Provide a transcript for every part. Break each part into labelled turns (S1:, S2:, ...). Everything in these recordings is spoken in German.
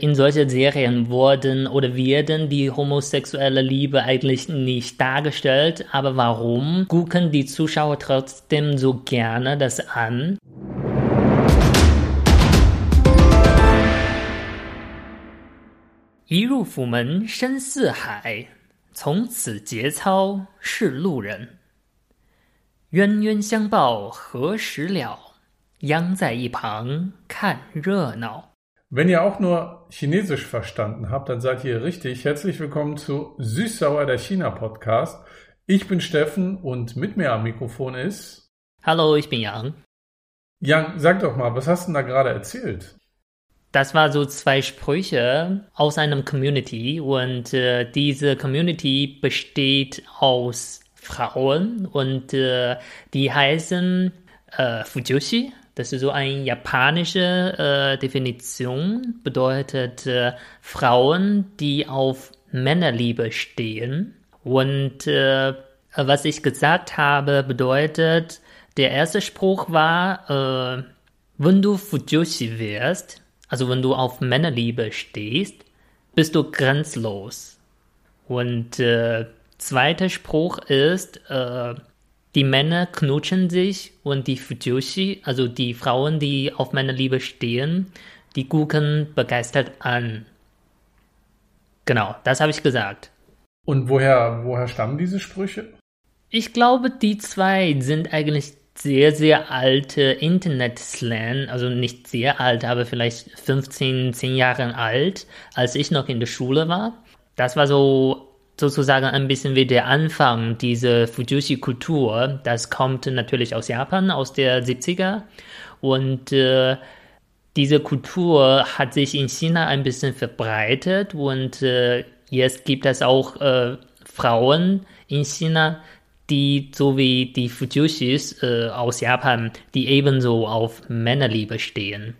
S1: In solchen Serien wurden oder werden die homosexuelle Liebe eigentlich nicht dargestellt, aber warum gucken die Zuschauer trotzdem so gerne das an? Yiru men shen si hai, cong ci jie cao shi lu ren. Yuan yuan xiang bao he shi liao, yang zai yi pang kan re nao.
S2: Wenn ihr auch nur Chinesisch verstanden habt, dann seid ihr richtig. Herzlich willkommen zu Süßsauer der China Podcast. Ich bin Steffen und mit mir am Mikrofon ist.
S1: Hallo, ich bin Yang.
S2: Yang, sag doch mal, was hast du denn da gerade erzählt?
S1: Das war so zwei Sprüche aus einem Community und äh, diese Community besteht aus Frauen und äh, die heißen äh, Fujoshi das ist so eine japanische äh, Definition, bedeutet äh, Frauen, die auf Männerliebe stehen. Und äh, was ich gesagt habe, bedeutet, der erste Spruch war, äh, wenn du Fujoshi wirst, also wenn du auf Männerliebe stehst, bist du grenzlos. Und äh, zweiter Spruch ist, äh, die Männer knutschen sich und die Fujoshi, also die Frauen, die auf Männerliebe stehen, die gucken begeistert an. Genau, das habe ich gesagt.
S2: Und woher, woher stammen diese Sprüche?
S1: Ich glaube, die zwei sind eigentlich sehr, sehr alte Internet-Slang, also nicht sehr alt, aber vielleicht 15, 10 Jahre alt, als ich noch in der Schule war. Das war so sozusagen ein bisschen wie der Anfang dieser Fujoshi-Kultur. Das kommt natürlich aus Japan, aus der 70er. Und äh, diese Kultur hat sich in China ein bisschen verbreitet und äh, jetzt gibt es auch äh, Frauen in China, die so wie die Fujoshis äh, aus Japan, die ebenso auf Männerliebe stehen.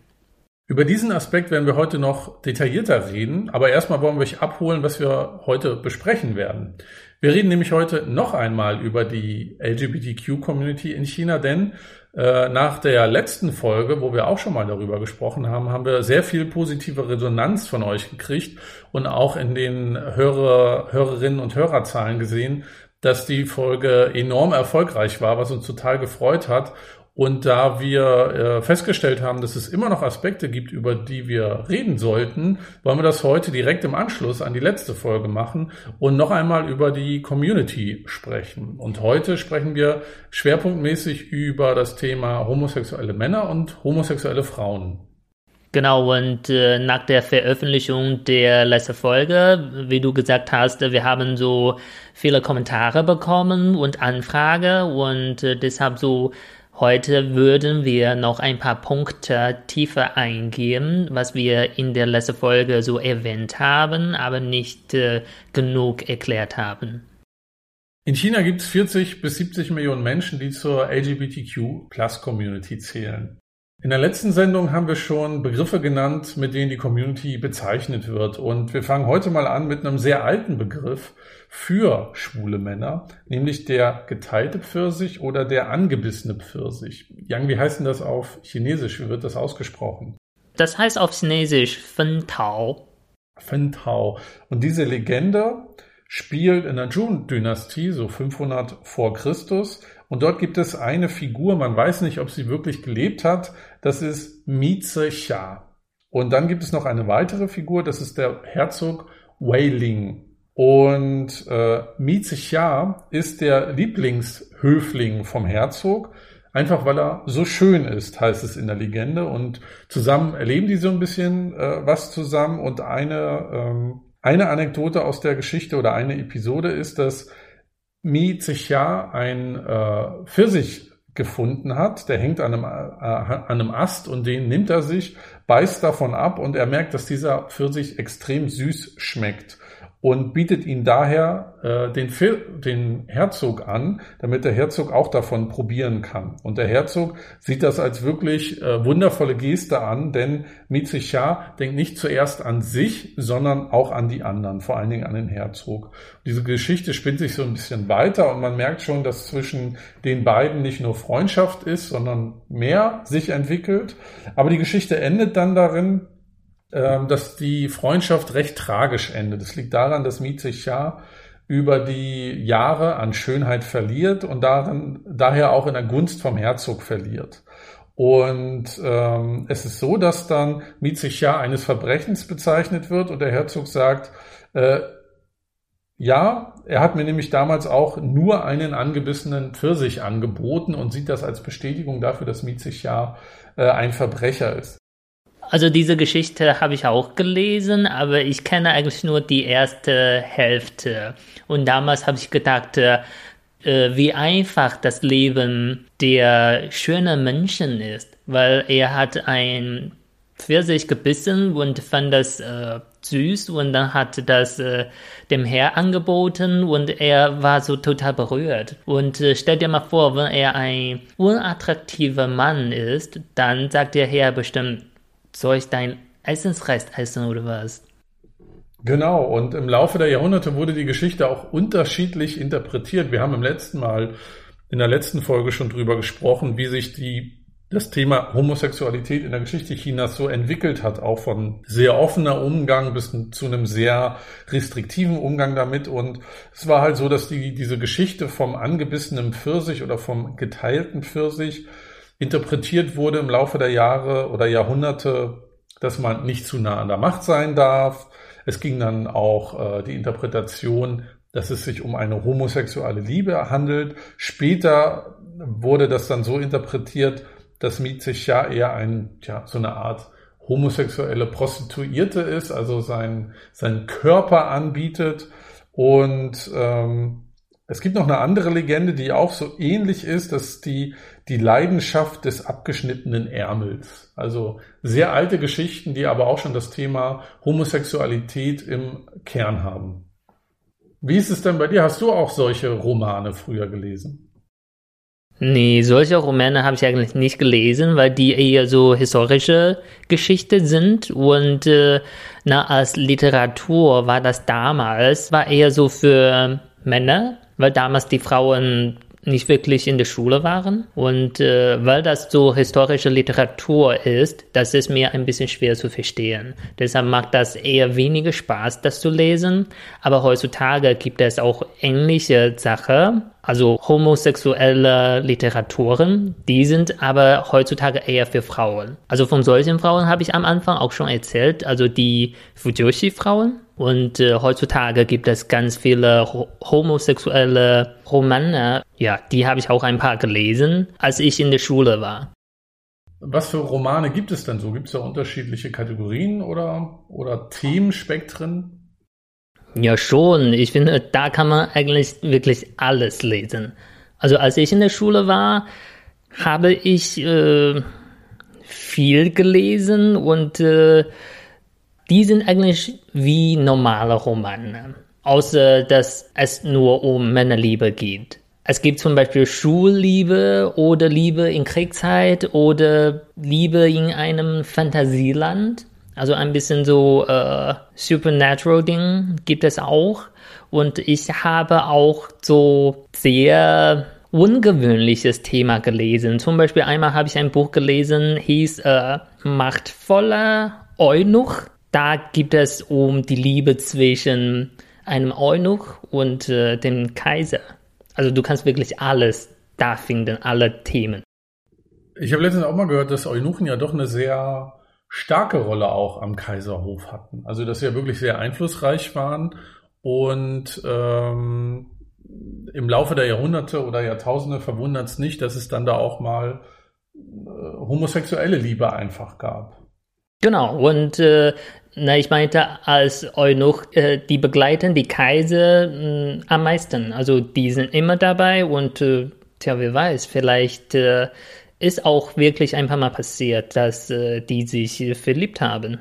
S2: Über diesen Aspekt werden wir heute noch detaillierter reden, aber erstmal wollen wir euch abholen, was wir heute besprechen werden. Wir reden nämlich heute noch einmal über die LGBTQ-Community in China, denn äh, nach der letzten Folge, wo wir auch schon mal darüber gesprochen haben, haben wir sehr viel positive Resonanz von euch gekriegt und auch in den Hörer, Hörerinnen und Hörerzahlen gesehen, dass die Folge enorm erfolgreich war, was uns total gefreut hat. Und da wir äh, festgestellt haben, dass es immer noch Aspekte gibt, über die wir reden sollten, wollen wir das heute direkt im Anschluss an die letzte Folge machen und noch einmal über die Community sprechen. Und heute sprechen wir schwerpunktmäßig über das Thema homosexuelle Männer und homosexuelle Frauen.
S1: Genau, und äh, nach der Veröffentlichung der letzten Folge, wie du gesagt hast, wir haben so viele Kommentare bekommen und Anfrage und äh, deshalb so Heute würden wir noch ein paar Punkte tiefer eingehen, was wir in der letzten Folge so erwähnt haben, aber nicht äh, genug erklärt haben.
S2: In China gibt es 40 bis 70 Millionen Menschen, die zur LGBTQ-Plus-Community zählen. In der letzten Sendung haben wir schon Begriffe genannt, mit denen die Community bezeichnet wird. Und wir fangen heute mal an mit einem sehr alten Begriff für schwule Männer, nämlich der geteilte Pfirsich oder der angebissene Pfirsich. Yang, wie heißt denn das auf Chinesisch? Wie wird das ausgesprochen?
S1: Das heißt auf Chinesisch Fen Tao.
S2: Fen Tao. Und diese Legende spielt in der Jun-Dynastie, so 500 vor Christus. Und dort gibt es eine Figur, man weiß nicht, ob sie wirklich gelebt hat, das ist Mize Xia. Und dann gibt es noch eine weitere Figur, das ist der Herzog Wei Ling. Und äh, Mize Xia ist der Lieblingshöfling vom Herzog, einfach weil er so schön ist, heißt es in der Legende. Und zusammen erleben die so ein bisschen äh, was zusammen. Und eine, ähm, eine Anekdote aus der Geschichte oder eine Episode ist, dass Mi Zechia ein äh, Pfirsich gefunden hat, der hängt an einem, äh, an einem Ast und den nimmt er sich, beißt davon ab und er merkt, dass dieser Pfirsich extrem süß schmeckt und bietet ihn daher äh, den, den Herzog an, damit der Herzog auch davon probieren kann. Und der Herzog sieht das als wirklich äh, wundervolle Geste an, denn Mizicha denkt nicht zuerst an sich, sondern auch an die anderen, vor allen Dingen an den Herzog. Diese Geschichte spinnt sich so ein bisschen weiter und man merkt schon, dass zwischen den beiden nicht nur Freundschaft ist, sondern mehr sich entwickelt. Aber die Geschichte endet dann darin, dass die Freundschaft recht tragisch endet. Das liegt daran, dass Mizechar über die Jahre an Schönheit verliert und darin, daher auch in der Gunst vom Herzog verliert. Und ähm, es ist so, dass dann Mizechar eines Verbrechens bezeichnet wird und der Herzog sagt, äh, ja, er hat mir nämlich damals auch nur einen angebissenen Pfirsich angeboten und sieht das als Bestätigung dafür, dass Mizechar äh, ein Verbrecher ist.
S1: Also diese Geschichte habe ich auch gelesen, aber ich kenne eigentlich nur die erste Hälfte. Und damals habe ich gedacht, äh, wie einfach das Leben der schönen Menschen ist, weil er hat ein Pfirsich gebissen und fand das äh, süß und dann hat das äh, dem Herr angeboten und er war so total berührt. Und äh, stell dir mal vor, wenn er ein unattraktiver Mann ist, dann sagt der Herr bestimmt, soll ich dein Essensrest essen oder was?
S2: Genau, und im Laufe der Jahrhunderte wurde die Geschichte auch unterschiedlich interpretiert. Wir haben im letzten Mal, in der letzten Folge schon drüber gesprochen, wie sich die das Thema Homosexualität in der Geschichte Chinas so entwickelt hat, auch von sehr offener Umgang bis zu einem sehr restriktiven Umgang damit. Und es war halt so, dass die, diese Geschichte vom angebissenen Pfirsich oder vom geteilten Pfirsich interpretiert wurde im Laufe der Jahre oder Jahrhunderte, dass man nicht zu nah an der Macht sein darf. Es ging dann auch äh, die Interpretation, dass es sich um eine homosexuelle Liebe handelt. Später wurde das dann so interpretiert, dass Mietzig ja eher ein, ja, so eine Art homosexuelle Prostituierte ist, also sein, sein Körper anbietet. Und ähm, es gibt noch eine andere Legende, die auch so ähnlich ist, dass die, die Leidenschaft des abgeschnittenen Ärmels. Also sehr alte Geschichten, die aber auch schon das Thema Homosexualität im Kern haben. Wie ist es denn bei dir? Hast du auch solche Romane früher gelesen?
S1: Nee, solche Romane habe ich eigentlich nicht gelesen, weil die eher so historische Geschichte sind und äh, na, als Literatur war das damals, war eher so für Männer, weil damals die Frauen nicht wirklich in der Schule waren. Und äh, weil das so historische Literatur ist, das ist mir ein bisschen schwer zu verstehen. Deshalb macht das eher weniger Spaß, das zu lesen. Aber heutzutage gibt es auch ähnliche Sachen, also homosexuelle Literaturen, die sind aber heutzutage eher für Frauen. Also von solchen Frauen habe ich am Anfang auch schon erzählt, also die Fujoshi-Frauen. Und äh, heutzutage gibt es ganz viele homosexuelle Romane. Ja, die habe ich auch ein paar gelesen, als ich in der Schule war.
S2: Was für Romane gibt es denn so? Gibt es da unterschiedliche Kategorien oder, oder Themenspektren?
S1: Ja, schon. Ich finde, da kann man eigentlich wirklich alles lesen. Also als ich in der Schule war, habe ich äh, viel gelesen und äh, die sind eigentlich wie normale Romane, außer dass es nur um Männerliebe geht. Es gibt zum Beispiel Schulliebe oder Liebe in Kriegszeit oder Liebe in einem Fantasieland. Also ein bisschen so äh, Supernatural-Ding gibt es auch. Und ich habe auch so sehr ungewöhnliches Thema gelesen. Zum Beispiel einmal habe ich ein Buch gelesen, hieß äh, Machtvoller Eunuch da gibt es um die Liebe zwischen einem Eunuch und äh, dem Kaiser. Also du kannst wirklich alles da finden, alle Themen.
S2: Ich habe letztens auch mal gehört, dass Eunuchen ja doch eine sehr starke Rolle auch am Kaiserhof hatten. Also dass sie ja wirklich sehr einflussreich waren und ähm, im Laufe der Jahrhunderte oder Jahrtausende verwundert es nicht, dass es dann da auch mal äh, homosexuelle Liebe einfach gab.
S1: Genau, und äh, na, ich meinte, als Eunuch, äh, die begleiten die Kaiser mh, mm, am meisten. Also die sind immer dabei und äh, tja, wer weiß, vielleicht äh, ist auch wirklich ein paar Mal passiert, dass äh, die sich verliebt haben.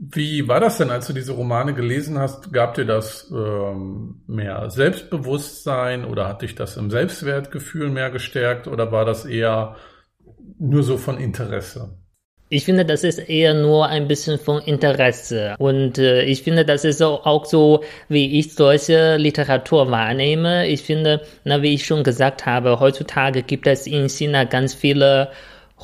S2: Wie war das denn, als du diese Romane gelesen hast? Gab dir das ähm, mehr Selbstbewusstsein oder hat dich das im Selbstwertgefühl mehr gestärkt oder war das eher nur so von Interesse?
S1: Ich finde, das ist eher nur ein bisschen von Interesse. Und äh, ich finde, das ist auch so, wie ich solche Literatur wahrnehme. Ich finde, na, wie ich schon gesagt habe, heutzutage gibt es in China ganz viele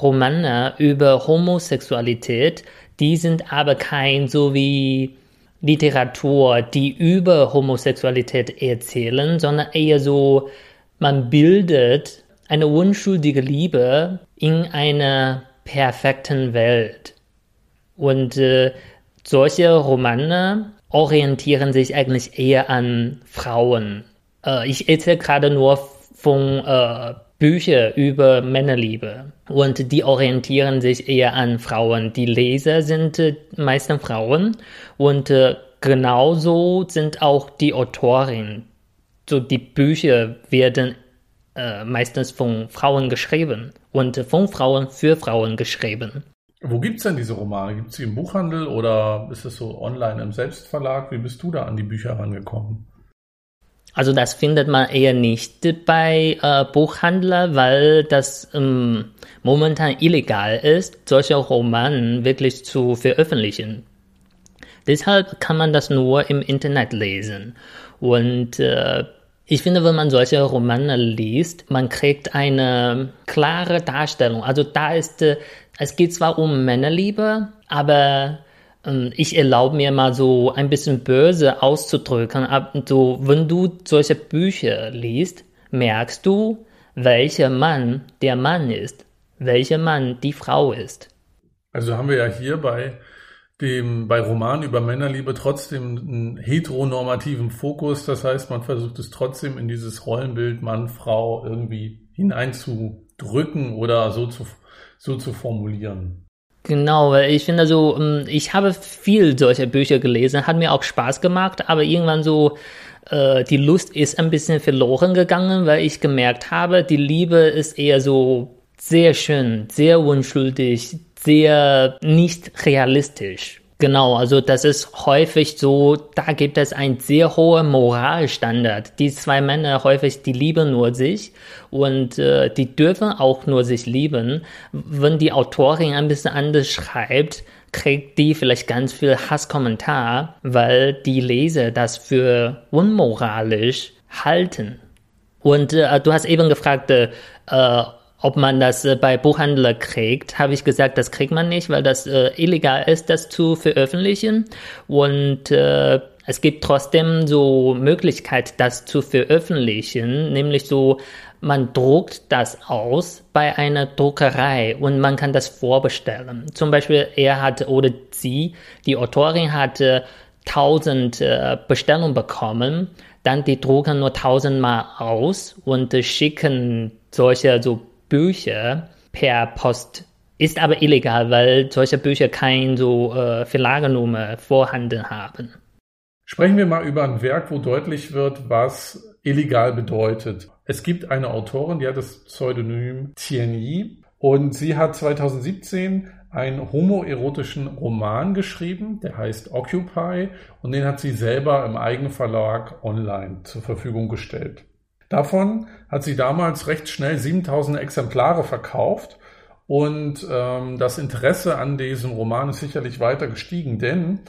S1: Romane über Homosexualität, Die sind aber kein so wie Literatur, die über Homosexualität erzählen, sondern eher so, man bildet eine unschuldige Liebe in einer perfekten Welt. Und äh, solche Romane orientieren sich eigentlich eher an Frauen. Äh, ich erzähle gerade nur von äh, Büchern über Männerliebe und die orientieren sich eher an Frauen. Die Leser sind äh, meistens Frauen und äh, genauso sind auch die Autorinnen. So die Bücher werden äh, meistens von Frauen geschrieben und von Frauen für Frauen geschrieben.
S2: Wo gibt es denn diese Romane? Gibt es sie im Buchhandel oder ist es so online im Selbstverlag? Wie bist du da an die Bücher rangekommen?
S1: Also das findet man eher nicht bei äh, Buchhandler, weil das ähm, momentan illegal ist, solche Romane wirklich zu veröffentlichen. Deshalb kann man das nur im Internet lesen. Und äh, ich finde, wenn man solche Romane liest, man kriegt eine klare Darstellung. Also da ist, äh, es geht zwar um Männerliebe, aber ähm, ich erlaube mir mal so ein bisschen böse auszudrücken, so, wenn du solche Bücher liest, merkst du, welcher Mann der Mann ist, welcher Mann die Frau ist.
S2: Also haben wir ja hier bei dem, bei Romanen über Männerliebe trotzdem einen heteronormativen Fokus. Das heißt, man versucht es trotzdem in dieses Rollenbild Mann, Frau irgendwie hineinzudrücken oder so zu, so zu formulieren.
S1: Genau, weil ich finde so, ähm, ich habe viel solcher Bücher gelesen, hat mir auch Spaß gemacht, aber irgendwann so, äh, die Lust ist ein bisschen verloren gegangen, weil ich gemerkt habe, die Liebe ist eher so sehr schön, sehr unschuldig, sehr nicht realistisch. Genau, also das ist häufig so, da gibt es einen sehr hohen Moralstandard. Die zwei Männer häufig, die lieben nur sich und äh, die dürfen auch nur sich lieben. Wenn die Autorin ein bisschen anders schreibt, kriegt die vielleicht ganz viel Hasskommentar, weil die Leser das für unmoralisch halten. Und äh, du hast eben gefragt, äh, ob man das äh, bei Buchhändler kriegt, habe ich gesagt, das kriegt man nicht, weil das äh, illegal ist, das zu veröffentlichen. Und äh, es gibt trotzdem so Möglichkeit, das zu veröffentlichen, nämlich so, man druckt das aus bei einer Druckerei und man kann das vorbestellen. Zum Beispiel, er hat oder sie, die Autorin hatte 1000 äh, Bestellungen bekommen, dann die drucken nur 1000 Mal aus und äh, schicken solche so Bücher per Post. Ist aber illegal, weil solche Bücher keine so äh, Verlagenummer vorhanden haben.
S2: Sprechen wir mal über ein Werk, wo deutlich wird, was illegal bedeutet. Es gibt eine Autorin, die hat das Pseudonym Tianyi und sie hat 2017 einen homoerotischen Roman geschrieben, der heißt Occupy und den hat sie selber im eigenen Verlag online zur Verfügung gestellt. Davon hat sie damals recht schnell 7000 Exemplare verkauft und ähm, das Interesse an diesem Roman ist sicherlich weiter gestiegen, denn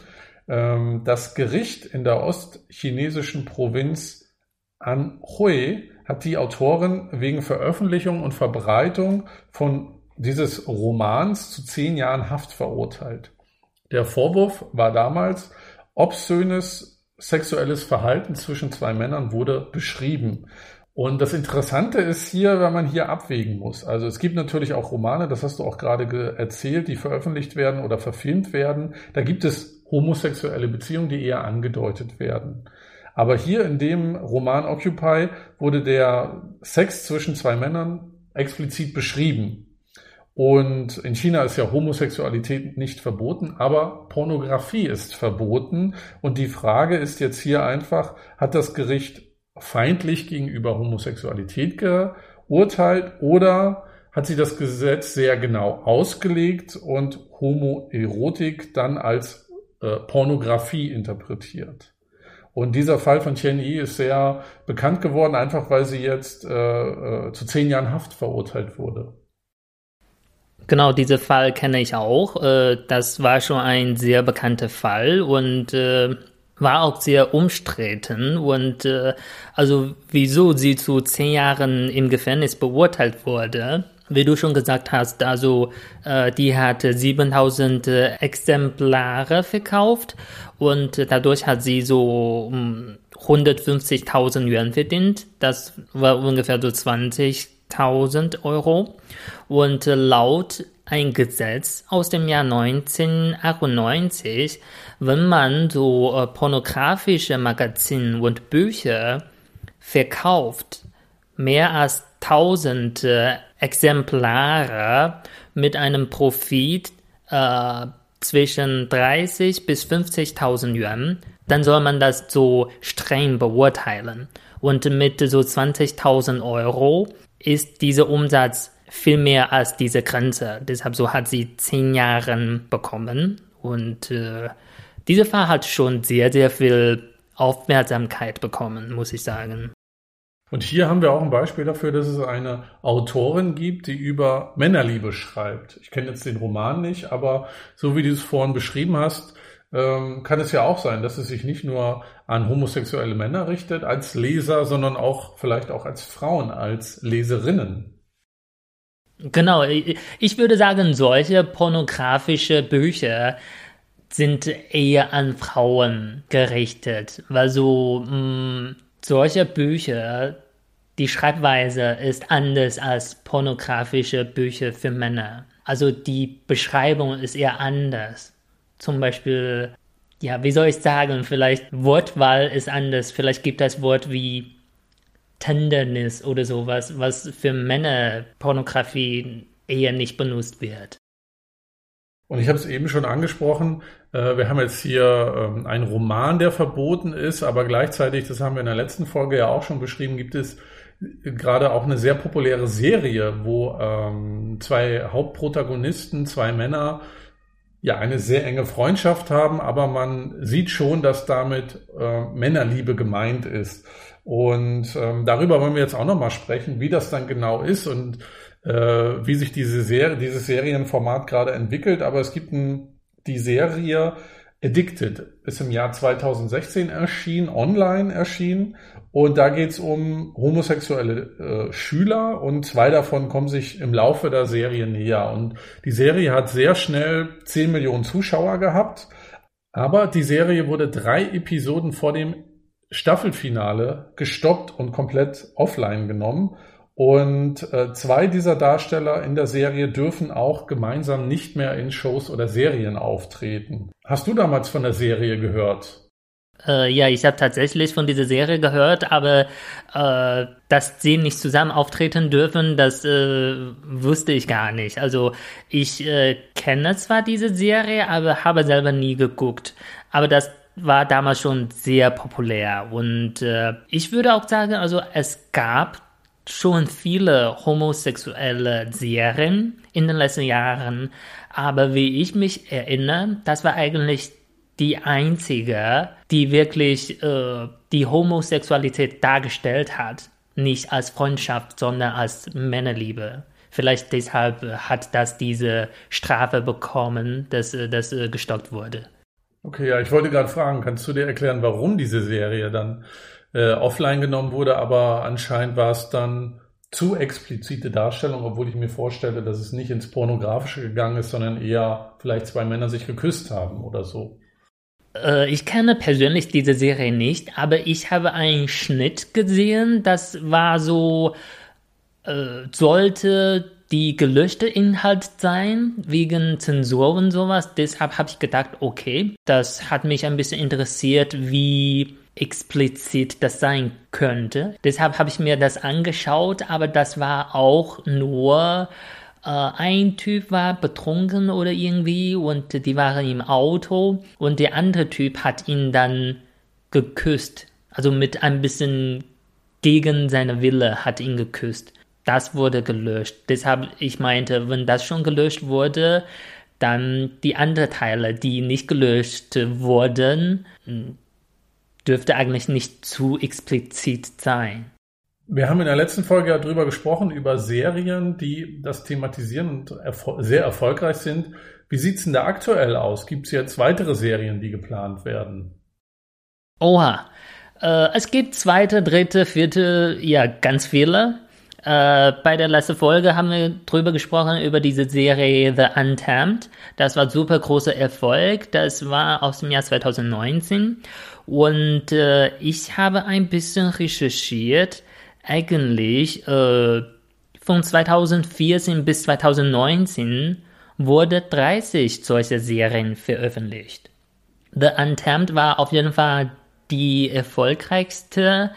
S2: ähm, das Gericht in der ostchinesischen Provinz Anhui hat die Autorin wegen Veröffentlichung und Verbreitung von dieses Romans zu zehn Jahren Haft verurteilt. Der Vorwurf war damals, obszönes sexuelles Verhalten zwischen zwei Männern wurde beschrieben. Und das Interessante ist hier, wenn man hier abwägen muss. Also es gibt natürlich auch Romane, das hast du auch gerade erzählt, die veröffentlicht werden oder verfilmt werden. Da gibt es homosexuelle Beziehungen, die eher angedeutet werden. Aber hier in dem Roman Occupy wurde der Sex zwischen zwei Männern explizit beschrieben. Und in China ist ja Homosexualität nicht verboten, aber Pornografie ist verboten. Und die Frage ist jetzt hier einfach, hat das Gericht feindlich gegenüber Homosexualität geurteilt oder hat sie das Gesetz sehr genau ausgelegt und Homoerotik dann als äh, Pornografie interpretiert. Und dieser Fall von Chen Yi ist sehr bekannt geworden, einfach weil sie jetzt äh, äh, zu zehn Jahren Haft verurteilt wurde.
S1: Genau, diesen Fall kenne ich auch. Äh, das war schon ein sehr bekannter Fall und äh, war auch sehr umstritten und äh, also wieso sie zu zehn Jahren im Gefängnis beurteilt wurde. wie du schon gesagt hast, also die hat 7000 äh, Exemplare verkauft und dadurch hat sie so um, 150.000 Yuan verdient. Das war ungefähr so 20.000 Euro. Und laut ein Gesetz aus dem Jahr 1998, wenn man so äh, pornografische Magazine und Bücher verkauft, mehr als 1000 äh, Exemplare mit einem Profit äh, zwischen 30 bis 50.000 Yuan, dann soll man das so streng beurteilen. Und mit so 20.000 Euro ist dieser Umsatz viel mehr als diese Grenze. Deshalb so hat sie zehn Jahre bekommen. Und äh, dieser Fall hat schon sehr, sehr viel Aufmerksamkeit bekommen, muss ich sagen.
S2: Und hier haben wir auch ein Beispiel dafür, dass es eine Autorin gibt, die über Männerliebe schreibt. Ich kenne jetzt den Roman nicht, aber so wie du es vorhin beschrieben hast, ähm, kann es ja auch sein, dass es sich nicht nur an homosexuelle Männer richtet als Leser, sondern auch vielleicht auch als Frauen, als Leserinnen.
S1: Genau, ich würde sagen, solche pornografische Bücher sind eher an Frauen gerichtet, weil so mh, mm, solche Bücher, die Schreibweise ist anders als pornografische Bücher für Männer. Also die Beschreibung ist eher anders. Zum Beispiel, ja, wie soll ich sagen, vielleicht Wortwahl ist anders. Vielleicht gibt es Wort wie Tenderness oder sowas, was für Männer Pornografie eher nicht benutzt wird.
S2: Und ich habe es eben schon angesprochen, äh, wir haben jetzt hier ähm, einen Roman, der verboten ist, aber gleichzeitig, das haben wir in der letzten Folge ja auch schon beschrieben, gibt es gerade auch eine sehr populäre Serie, wo ähm, zwei Hauptprotagonisten, zwei Männer, ja eine sehr enge Freundschaft haben, aber man sieht schon, dass damit äh, Männerliebe gemeint ist. Und ähm, darüber wollen wir jetzt auch nochmal sprechen, wie das dann genau ist und äh, wie sich diese Serie, dieses Serienformat gerade entwickelt. Aber es gibt ein, die Serie Addicted, ist im Jahr 2016 erschienen, online erschienen. Und da geht es um homosexuelle äh, Schüler und zwei davon kommen sich im Laufe der Serie näher. Und die Serie hat sehr schnell 10 Millionen Zuschauer gehabt. Aber die Serie wurde drei Episoden vor dem Staffelfinale gestoppt und komplett offline genommen. Und äh, zwei dieser Darsteller in der Serie dürfen auch gemeinsam nicht mehr in Shows oder Serien auftreten. Hast du damals von der Serie gehört?
S1: Äh, ja, ich habe tatsächlich von dieser Serie gehört, aber äh, dass sie nicht zusammen auftreten dürfen, das äh, wusste ich gar nicht. Also ich äh, kenne zwar diese Serie, aber habe selber nie geguckt. Aber das war damals schon sehr populär. Und äh, ich würde auch sagen, also es gab schon viele homosexuelle Serien in den letzten Jahren, aber wie ich mich erinnere, das war eigentlich die einzige, die wirklich äh, die Homosexualität dargestellt hat. Nicht als Freundschaft, sondern als Männerliebe. Vielleicht deshalb hat das diese Strafe bekommen, dass das äh, gestoppt wurde.
S2: Okay, ja, ich wollte gerade fragen, kannst du dir erklären, warum diese Serie dann äh, offline genommen wurde, aber anscheinend war es dann zu explizite Darstellung, obwohl ich mir vorstelle, dass es nicht ins Pornografische gegangen ist, sondern eher vielleicht zwei Männer sich geküsst haben oder so.
S1: Äh, ich kenne persönlich diese Serie nicht, aber ich habe einen Schnitt gesehen, das war so, äh, sollte die gelöschte Inhalt sein, wegen Zensur und sowas. Deshalb habe ich gedacht, okay, das hat mich ein bisschen interessiert, wie explizit das sein könnte. Deshalb habe ich mir das angeschaut, aber das war auch nur äh, ein Typ war betrunken oder irgendwie und die waren im Auto und der andere Typ hat ihn dann geküsst. Also mit ein bisschen gegen seine Wille hat ihn geküsst das wurde gelöscht. Deshalb, ich meinte, wenn das schon gelöscht wurde, dann die anderen Teile, die nicht gelöscht wurden, dürfte eigentlich nicht zu explizit sein.
S2: Wir haben in der letzten Folge ja drüber gesprochen, über Serien, die das thematisieren und erfol sehr erfolgreich sind. Wie sieht es denn da aktuell aus? Gibt es jetzt weitere Serien, die geplant werden?
S1: Oha. Äh, es gibt zweite, dritte, vierte, ja, ganz viele. Äh, bei der letzten Folge haben wir drüber gesprochen, über diese Serie The Untamed. Das war super großer Erfolg. Das war aus dem Jahr 2019. Und äh, ich habe ein bisschen recherchiert. Eigentlich äh, von 2014 bis 2019 wurde 30 solche Serien veröffentlicht. The Untamed war auf jeden Fall die erfolgreichste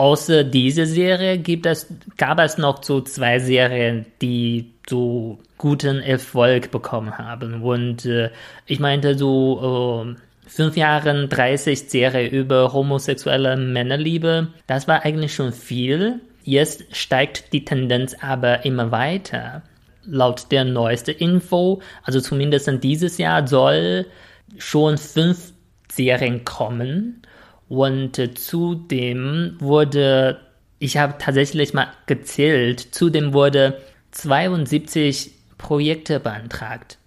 S1: außer dieser Serie gibt es, gab es noch so zwei Serien, die so guten Erfolg bekommen haben. Und äh, ich meinte so äh, fünf Jahre 30 Serie über homosexuelle Männerliebe, das war eigentlich schon viel. Jetzt steigt die Tendenz aber immer weiter. Laut der neuesten Info, also zumindest dieses Jahr, soll schon fünf Serien kommen. Und zudem wurde, ich habe tatsächlich mal gezählt, zudem wurde 72 Projekte beantragt.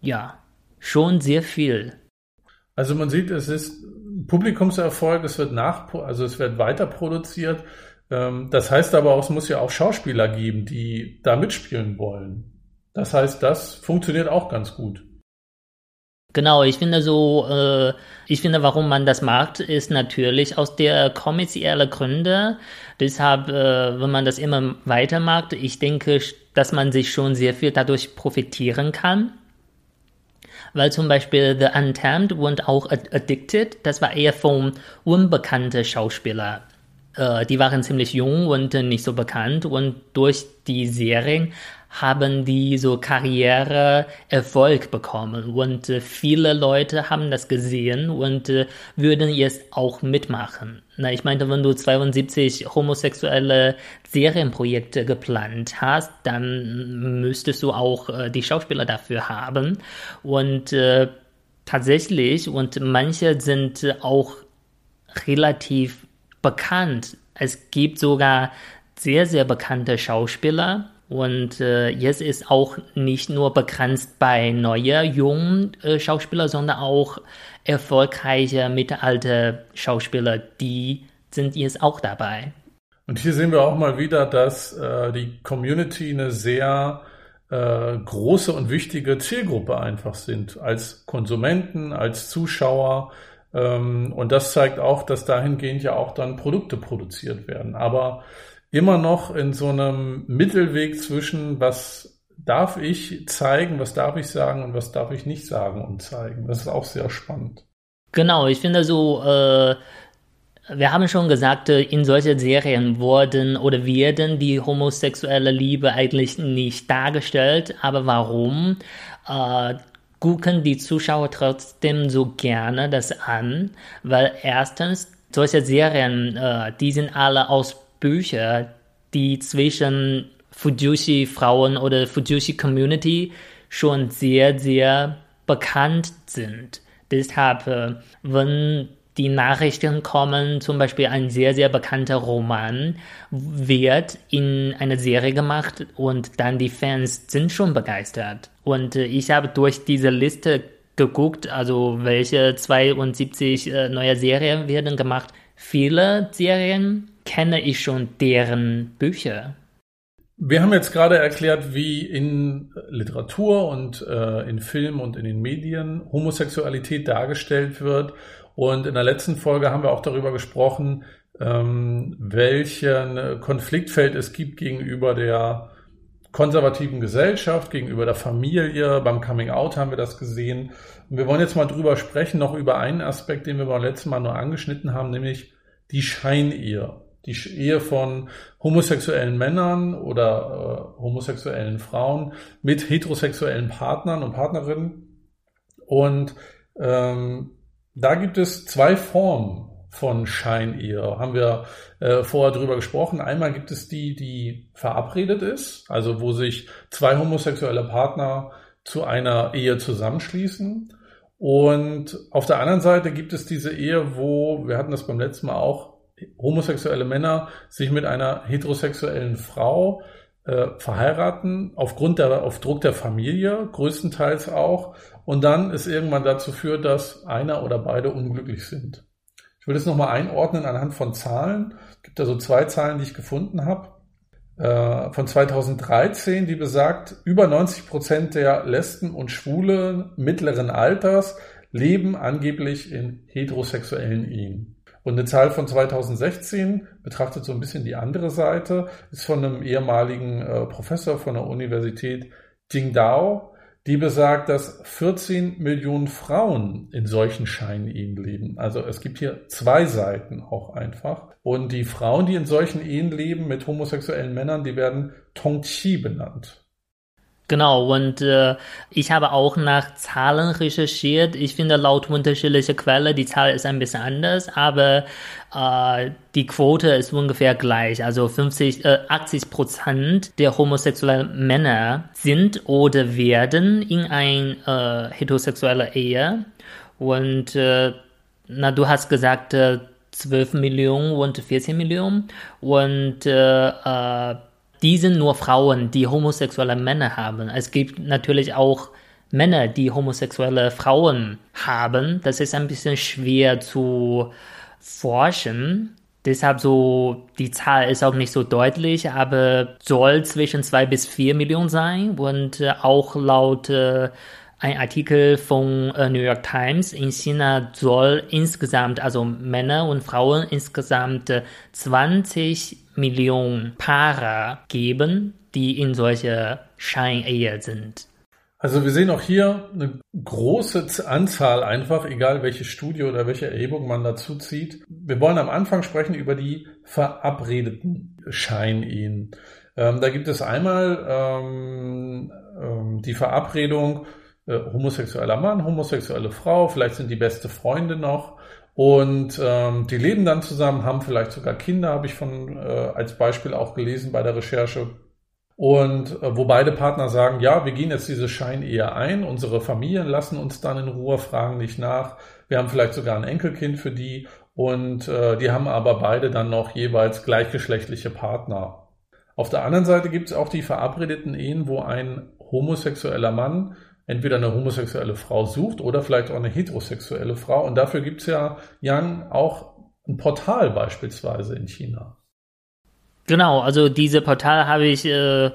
S1: Ja, schon sehr viel.
S2: Also man sieht, es ist Publikumserfolg, es wird nach, also es wird weiter produziert. Ähm, das heißt aber auch, es muss ja auch Schauspieler geben, die da mitspielen wollen. Das heißt, das funktioniert auch ganz gut.
S1: Genau, ich finde so, äh, ich finde, warum man das macht, ist natürlich aus der kommerziellen Gründe. Deshalb, äh, wenn man das immer weiter macht, ich denke, dass man sich schon sehr viel dadurch profitieren kann. Weil zum Beispiel The Untamed und auch Addicted, das war eher vom unbekannten Schauspieler. Äh, die waren ziemlich jung und nicht so bekannt und durch die Serien haben die so Karriereerfolg bekommen und äh, viele Leute haben das gesehen und äh, würden jetzt auch mitmachen. Na, ich meinte, wenn du 72 homosexuelle Serienprojekte geplant hast, dann müsstest du auch äh, die Schauspieler dafür haben und äh, tatsächlich und manche sind auch relativ bekannt. Es gibt sogar sehr, sehr bekannte Schauspieler, und äh, jetzt ist auch nicht nur begrenzt bei neuen, jungen äh, Schauspielern, sondern auch erfolgreiche mittelalte Schauspieler, die sind jetzt auch dabei.
S2: Und hier sehen wir auch mal wieder, dass äh, die Community eine sehr äh, große und wichtige Zielgruppe einfach sind, als Konsumenten, als Zuschauer. Ähm, und das zeigt auch, dass dahingehend ja auch dann Produkte produziert werden. Aber immer noch in so einem Mittelweg zwischen, was darf ich zeigen, was darf ich sagen und was darf ich nicht sagen und zeigen. Das ist auch sehr spannend.
S1: Genau, ich finde so, äh, wir haben schon gesagt, äh, in solchen Serien wurden oder werden die homosexuelle Liebe eigentlich nicht dargestellt, aber warum? Äh, gucken die Zuschauer trotzdem so gerne das an, weil erstens solche Serien, äh, die sind alle aus Bücher, die zwischen Fujushi-Frauen oder Fujushi-Community schon sehr, sehr bekannt sind. Deshalb, äh, wenn die Nachrichten kommen, zum Beispiel ein sehr, sehr bekannter Roman wird in eine Serie gemacht und dann die Fans sind schon begeistert. Und äh, ich habe durch diese Liste geguckt, also welche 72 äh, neue Serien werden gemacht. Viele Serien kenne ich schon deren Bücher.
S2: Wir haben jetzt gerade erklärt, wie in Literatur und äh, in Film und in den Medien Homosexualität dargestellt wird. Und in der letzten Folge haben wir auch darüber gesprochen, ähm, welchen Konfliktfeld es gibt gegenüber der konservativen Gesellschaft, gegenüber der Familie. Beim Coming Out haben wir das gesehen. Und wir wollen jetzt mal drüber sprechen, noch über einen Aspekt, den wir beim letzten Mal nur angeschnitten haben, nämlich die Scheinehe die Ehe von homosexuellen Männern oder äh, homosexuellen Frauen mit heterosexuellen Partnern und Partnerinnen. Und ähm, da gibt es zwei Formen von Scheinehe. Haben wir äh, vorher drüber gesprochen. Einmal gibt es die, die verabredet ist, also wo sich zwei homosexuelle Partner zu einer Ehe zusammenschließen. Und auf der anderen Seite gibt es diese Ehe, wo, wir hatten das beim letzten Mal auch, homosexuelle Männer sich mit einer heterosexuellen Frau äh, verheiraten, aufgrund der, auf Druck der Familie, größtenteils auch, und dann es irgendwann dazu führt, dass einer oder beide unglücklich sind. Ich will das nochmal einordnen anhand von Zahlen. Es gibt da so zwei Zahlen, die ich gefunden habe. äh, von 2013, die besagt, über 90 Prozent der Lesben und Schwule mittleren Alters leben angeblich in heterosexuellen Ehen. Und eine Zahl von 2016 betrachtet so ein bisschen die andere Seite, ist von einem ehemaligen äh, Professor von der Universität Jingdao, die besagt, dass 14 Millionen Frauen in solchen Scheinehen leben. Also es gibt hier zwei Seiten auch einfach. Und die Frauen, die in solchen Ehen leben mit homosexuellen Männern, die werden Tongqi benannt.
S1: Genau, und äh, ich habe auch nach Zahlen recherchiert. Ich finde, laut unterschiedlicher Quelle, die Zahl ist ein bisschen anders, aber äh, die Quote ist ungefähr gleich. Also 50, äh, 80 Prozent der homosexuellen Männer sind oder werden in ein äh, heterosexuelle Ehe. Und äh, na, du hast gesagt, äh, 12 Millionen und 14 Millionen. Und äh, äh, die sind nur Frauen, die homosexuelle Männer haben. Es gibt natürlich auch Männer, die homosexuelle Frauen haben. Das ist ein bisschen schwer zu forschen. Deshalb so, die Zahl ist auch nicht so deutlich, aber soll zwischen zwei bis vier Millionen sein und äh, auch laut äh, ein Artikel von äh, New York Times in China soll insgesamt, also Männer und Frauen insgesamt 20 Millionen Paare geben, die in solche Scheinehe sind.
S2: Also wir sehen auch hier eine große Anzahl einfach, egal welche Studie oder welche Erhebung man dazu zieht. Wir wollen am Anfang sprechen über die verabredeten Scheinehen. Ähm, da gibt es einmal ähm, ähm, die Verabredung äh, homosexueller Mann, homosexuelle Frau, vielleicht sind die beste Freunde noch und ähm, die leben dann zusammen, haben vielleicht sogar Kinder, habe ich von äh, als Beispiel auch gelesen bei der Recherche. Und äh, wo beide Partner sagen, ja, wir gehen jetzt diese Scheinehe ein, unsere Familien lassen uns dann in Ruhe, fragen nicht nach. Wir haben vielleicht sogar ein Enkelkind für die und äh, die haben aber beide dann noch jeweils gleichgeschlechtliche Partner. Auf der anderen Seite gibt es auch die verabredeten Ehen, wo ein homosexueller Mann entweder eine homosexuelle Frau sucht oder vielleicht auch eine heterosexuelle Frau. Und dafür gibt es ja, Jan, auch ein Portal beispielsweise in China.
S1: Genau, also diese Portal habe ich, äh,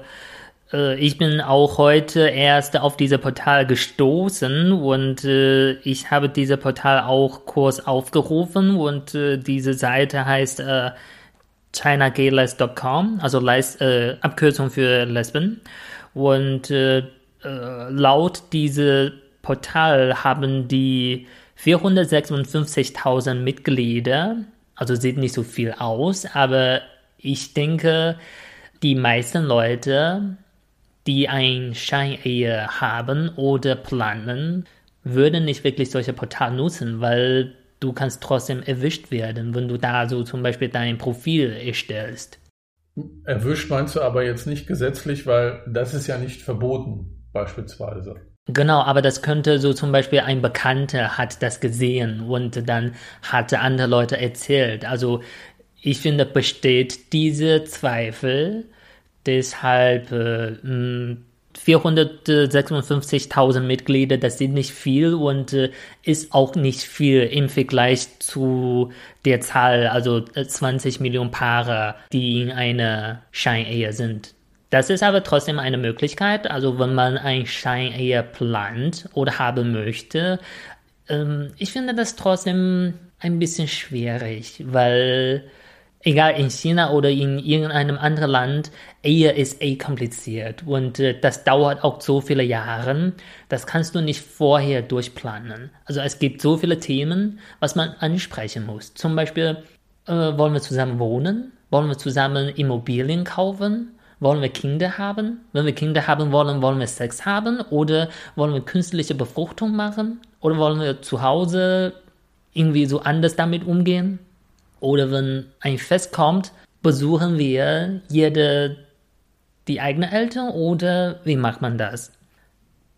S1: äh, ich bin auch heute erst auf diese Portal gestoßen und äh, ich habe diese Portal auch kurz aufgerufen und äh, diese Seite heißt äh, chinagayless.com, also Les, äh, Abkürzung für Lesben. Und äh, laut diesem Portal haben die 456.000 Mitglieder, also sieht nicht so viel aus, aber ich denke, die meisten Leute, die ein Scheinehe haben oder planen, würden nicht wirklich solche Portal nutzen, weil du kannst trotzdem erwischt werden, wenn du da so zum Beispiel dein Profil erstellst.
S2: Erwischt meinst du aber jetzt nicht gesetzlich, weil das ist ja nicht verboten beispielsweise.
S1: Genau, aber das könnte so zum Beispiel ein Bekannter hat das gesehen und dann hatte andere Leute erzählt. Also ich finde, besteht diese Zweifel, deshalb äh, 456.000 Mitglieder, das sind nicht viel und äh, ist auch nicht viel im Vergleich zu der Zahl, also 20 Millionen Paare, die in einer Scheinehe sind. Das ist aber trotzdem eine Möglichkeit. Also wenn man ein Scheinehe plant oder haben möchte, ähm, ich finde das trotzdem ein bisschen schwierig, weil egal in China oder in irgendeinem anderen Land, Ehe ist eh kompliziert und äh, das dauert auch so viele Jahre. Das kannst du nicht vorher durchplanen. Also es gibt so viele Themen, was man ansprechen muss. Zum Beispiel, äh, wollen wir zusammen wohnen? Wollen wir zusammen Immobilien kaufen? Wollen wir Kinder haben? Wenn wir Kinder haben wollen, wollen wir Sex haben? Oder wollen wir künstliche Befruchtung machen? Oder wollen wir zu Hause irgendwie so anders damit umgehen? Oder wenn ein Fest kommt, besuchen wir jede die eigenen Eltern oder wie macht man das?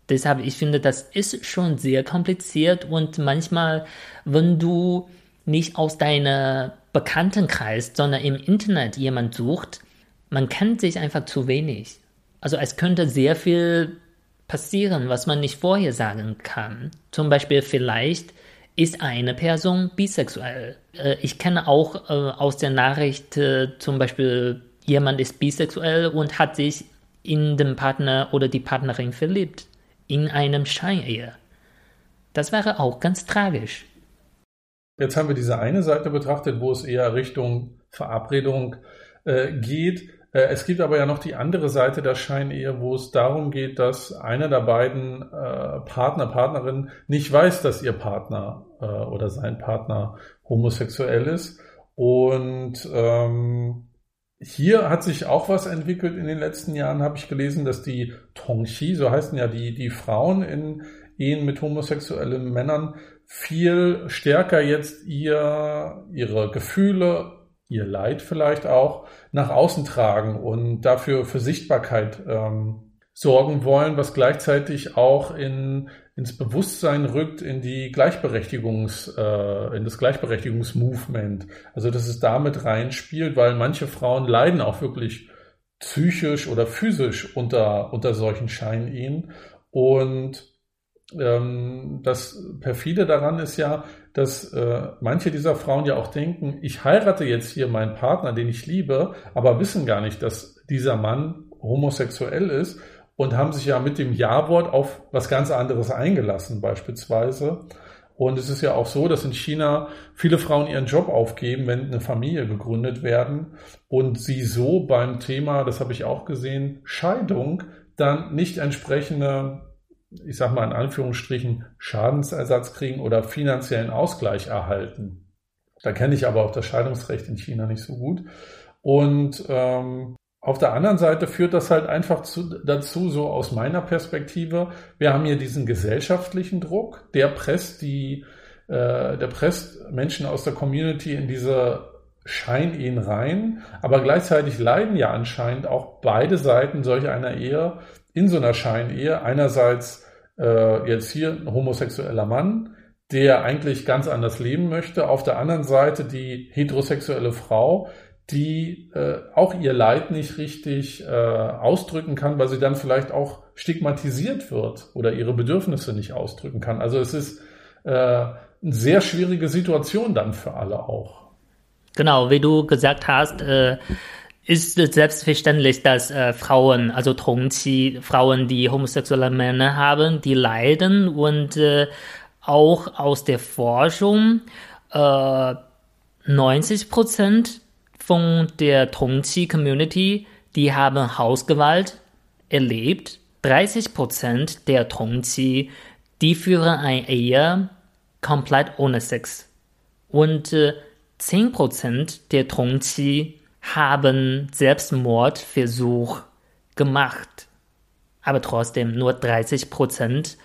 S1: Deshalb, ich finde, das ist schon sehr kompliziert und manchmal, wenn du nicht aus deiner Bekanntenkreis, sondern im Internet jemand sucht, man kennt sich einfach zu wenig. Also es könnte sehr viel passieren, was man nicht vorher sagen kann. Zum Beispiel vielleicht ist eine Person bisexuell. Äh, ich kenne auch äh, aus der Nachricht äh, zum Beispiel jemand ist bisexuell und hat sich in den Partner oder die Partnerin verliebt, in einem Scheinehe. Das wäre auch ganz tragisch.
S2: Jetzt haben wir diese eine Seite betrachtet, wo es eher Richtung Verabredung äh, geht. Äh, es gibt aber ja noch die andere Seite der Scheinehe, wo es darum geht, dass einer der beiden äh, Partner, Partnerin nicht weiß, dass ihr Partner äh, oder sein Partner homosexuell ist. Und ähm, hier hat sich auch was entwickelt in den letzten Jahren, habe ich gelesen, dass die Tongxi, so heißen ja die, die Frauen in Ehen mit homosexuellen Männern, viel stärker jetzt ihr, ihre Gefühle, ihr Leid vielleicht auch nach außen tragen und dafür für Sichtbarkeit ähm, sorgen wollen, was gleichzeitig auch in, ins Bewusstsein rückt in die Gleichberechtigungs, äh, in das Gleichberechtigungsmovement. Also dass es damit reinspielt, weil manche Frauen leiden auch wirklich psychisch oder physisch unter, unter solchen Scheinehen und ähm, das perfide daran ist ja, dass äh, manche dieser Frauen ja auch denken, ich heirate jetzt hier meinen Partner, den ich liebe, aber wissen gar nicht, dass dieser Mann homosexuell ist und haben sich ja mit dem Ja-Wort auf was ganz anderes eingelassen beispielsweise. Und es ist ja auch so, dass in China viele Frauen ihren Job aufgeben, wenn eine Familie gegründet werden und sie so beim Thema, das habe ich auch gesehen, Scheidung dann nicht entsprechende ich sag mal in Anführungsstrichen, Schadensersatz kriegen oder finanziellen Ausgleich erhalten. Da kenne ich aber auch das Scheidungsrecht in China nicht so gut. Und ähm, auf der anderen Seite führt das halt einfach zu, dazu, so aus meiner Perspektive, wir haben hier diesen gesellschaftlichen Druck, der presst die, äh, der presst Menschen aus der Community in diese Scheinehen rein, aber gleichzeitig leiden ja anscheinend auch beide Seiten solch einer Ehe in so einer Scheinehe einerseits äh, jetzt hier ein homosexueller Mann, der eigentlich ganz anders leben möchte, auf der anderen Seite die heterosexuelle Frau, die äh, auch ihr Leid nicht richtig äh, ausdrücken kann, weil sie dann vielleicht auch stigmatisiert wird oder ihre Bedürfnisse nicht ausdrücken kann. Also es ist äh, eine sehr schwierige Situation dann für alle auch.
S1: Genau, wie du gesagt hast, äh, ist selbstverständlich, dass äh, Frauen, also Tongqi, Frauen, die homosexuelle Männer haben, die leiden und äh, auch aus der Forschung äh, 90 Prozent von der Tongqi-Community, die haben Hausgewalt erlebt. 30 Prozent der Tongqi, die führen eine Ehe komplett ohne Sex. Und äh, 10 Prozent der Tongqi haben Selbstmordversuch gemacht. Aber trotzdem nur 30 Prozent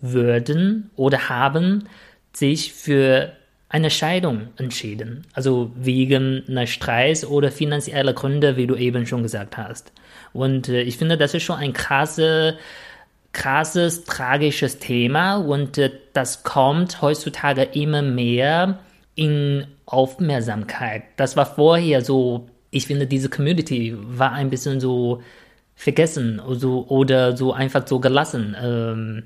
S1: würden oder haben sich für eine Scheidung entschieden. Also wegen einer Streit oder finanzieller Gründe, wie du eben schon gesagt hast. Und äh, ich finde, das ist schon ein krasse, krasses, tragisches Thema und äh, das kommt heutzutage immer mehr in Aufmerksamkeit. Das war vorher so ich finde, diese Community war ein bisschen so vergessen so, oder so einfach so gelassen, ähm,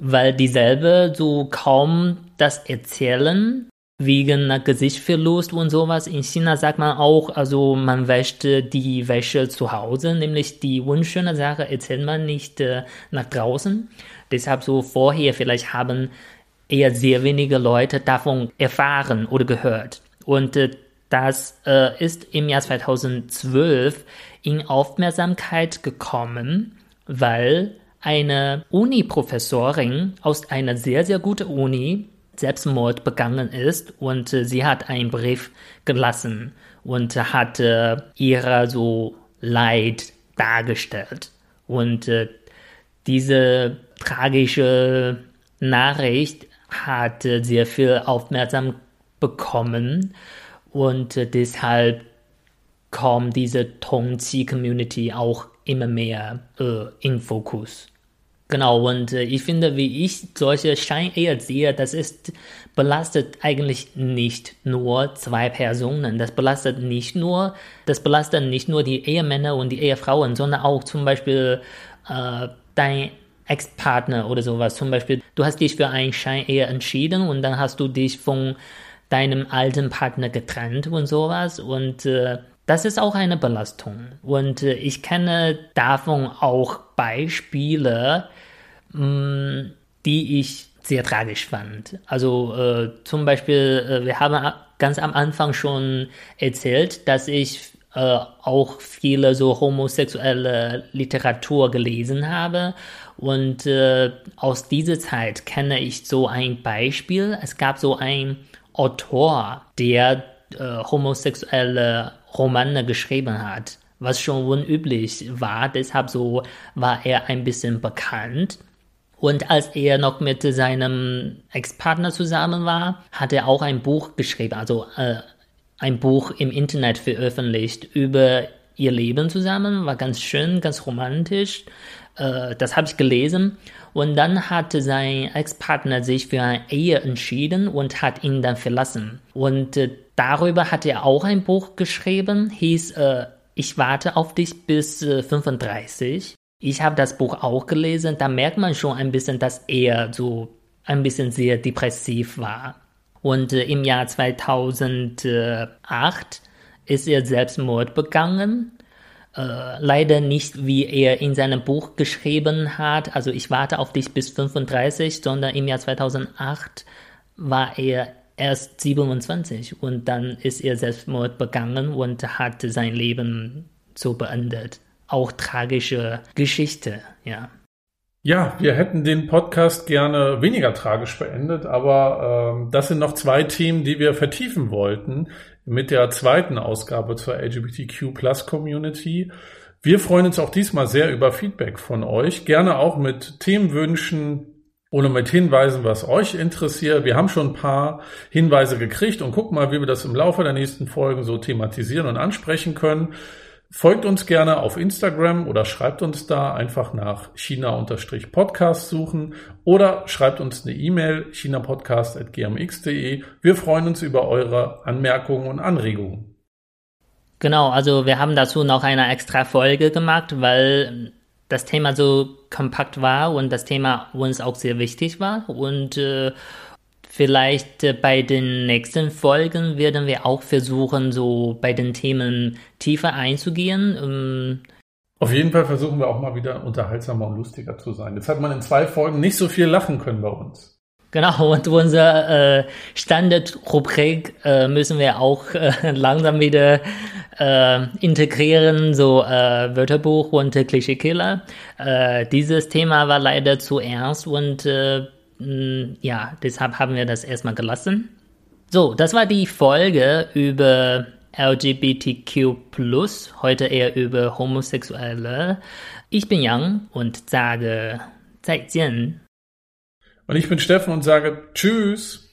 S1: weil dieselbe so kaum das erzählen wegen Gesichtsverlust und sowas. In China sagt man auch, also man wäscht die Wäsche zu Hause, nämlich die unschöne Sache erzählt man nicht äh, nach draußen. Deshalb so vorher vielleicht haben eher sehr wenige Leute davon erfahren oder gehört. Und äh, das äh, ist im Jahr 2012 in Aufmerksamkeit gekommen, weil eine Uni-Professorin aus einer sehr, sehr guten Uni Selbstmord begangen ist und äh, sie hat einen Brief gelassen und hat äh, ihre so Leid dargestellt. Und äh, diese tragische Nachricht hat äh, sehr viel Aufmerksamkeit bekommen und äh, deshalb kommt diese Tongqi-Community auch immer mehr äh, in Fokus. Genau, und äh, ich finde, wie ich solche Scheinehe sehe, das ist, belastet eigentlich nicht nur zwei Personen. Das belastet nicht nur, das belastet nicht nur die Ehemänner und die Ehefrauen, sondern auch zum Beispiel äh, dein Ex-Partner oder sowas. Zum Beispiel, du hast dich für ein Scheinehe entschieden und dann hast du dich von deinem alten Partner getrennt und sowas und äh, das ist auch eine Belastung. Und äh, ich kenne davon auch Beispiele, mh, mm, die ich sehr tragisch fand. Also äh, zum Beispiel, äh, wir haben ganz am Anfang schon erzählt, dass ich äh, auch viele so homosexuelle Literatur gelesen habe. Und äh, aus dieser Zeit kenne ich so ein Beispiel. Es gab so ein Autor, der äh, homosexuelle Romane geschrieben hat, was schon unüblich war. Deshalb so war er ein bisschen bekannt. Und als er noch mit seinem Ex-Partner zusammen war, hat er auch ein Buch geschrieben, also äh, ein Buch im Internet veröffentlicht über ihr Leben zusammen. War ganz schön, ganz romantisch. Äh, das habe ich gelesen. Und dann hat sein Ex-Partner sich für eine Ehe entschieden und hat ihn dann verlassen. Und äh, darüber hat er auch ein Buch geschrieben, hieß äh, Ich warte auf dich bis äh, 35. Ich habe das Buch auch gelesen, da merkt man schon ein bisschen, dass er so ein bisschen sehr depressiv war. Und äh, im Jahr 2008 ist er Selbstmord begangen. Äh, leider nicht, wie er in seinem Buch geschrieben hat, also ich warte auf dich bis 35, sondern im Jahr 2008 war er erst 27 und dann ist er Selbstmord begangen und hat sein Leben so beendet. Auch tragische Geschichte, ja.
S2: Ja, wir hätten den Podcast gerne weniger tragisch beendet, aber äh, das sind noch zwei Themen, die wir vertiefen wollten mit der zweiten Ausgabe zur LGBTQ Plus Community. Wir freuen uns auch diesmal sehr über Feedback von euch, gerne auch mit Themenwünschen oder mit Hinweisen, was euch interessiert. Wir haben schon ein paar Hinweise gekriegt und gucken mal, wie wir das im Laufe der nächsten Folgen so thematisieren und ansprechen können. Folgt uns gerne auf Instagram oder schreibt uns da einfach nach China-Podcast suchen oder schreibt uns eine E-Mail chinapodcast.gmx.de. Wir freuen uns über eure Anmerkungen und Anregungen.
S1: Genau, also wir haben dazu noch eine extra Folge gemacht, weil das Thema so kompakt war und das Thema uns auch sehr wichtig war und äh, Vielleicht äh, bei den nächsten Folgen werden wir auch versuchen, so bei den Themen tiefer einzugehen. Ähm,
S2: Auf jeden Fall versuchen wir auch mal wieder unterhaltsamer und lustiger zu sein. Jetzt hat man in zwei Folgen nicht so viel lachen können bei uns.
S1: Genau, und unsere äh, Standardrubrik äh, müssen wir auch äh, langsam wieder äh, integrieren, so äh, Wörterbuch und Klischeekiller. Äh, dieses Thema war leider zu ernst und äh, ja, deshalb haben wir das erstmal gelassen. So, das war die Folge über LGBTQ+, heute eher über Homosexuelle. Ich bin Yang und sage 再见.
S2: Und ich bin Steffen und sage Tschüss.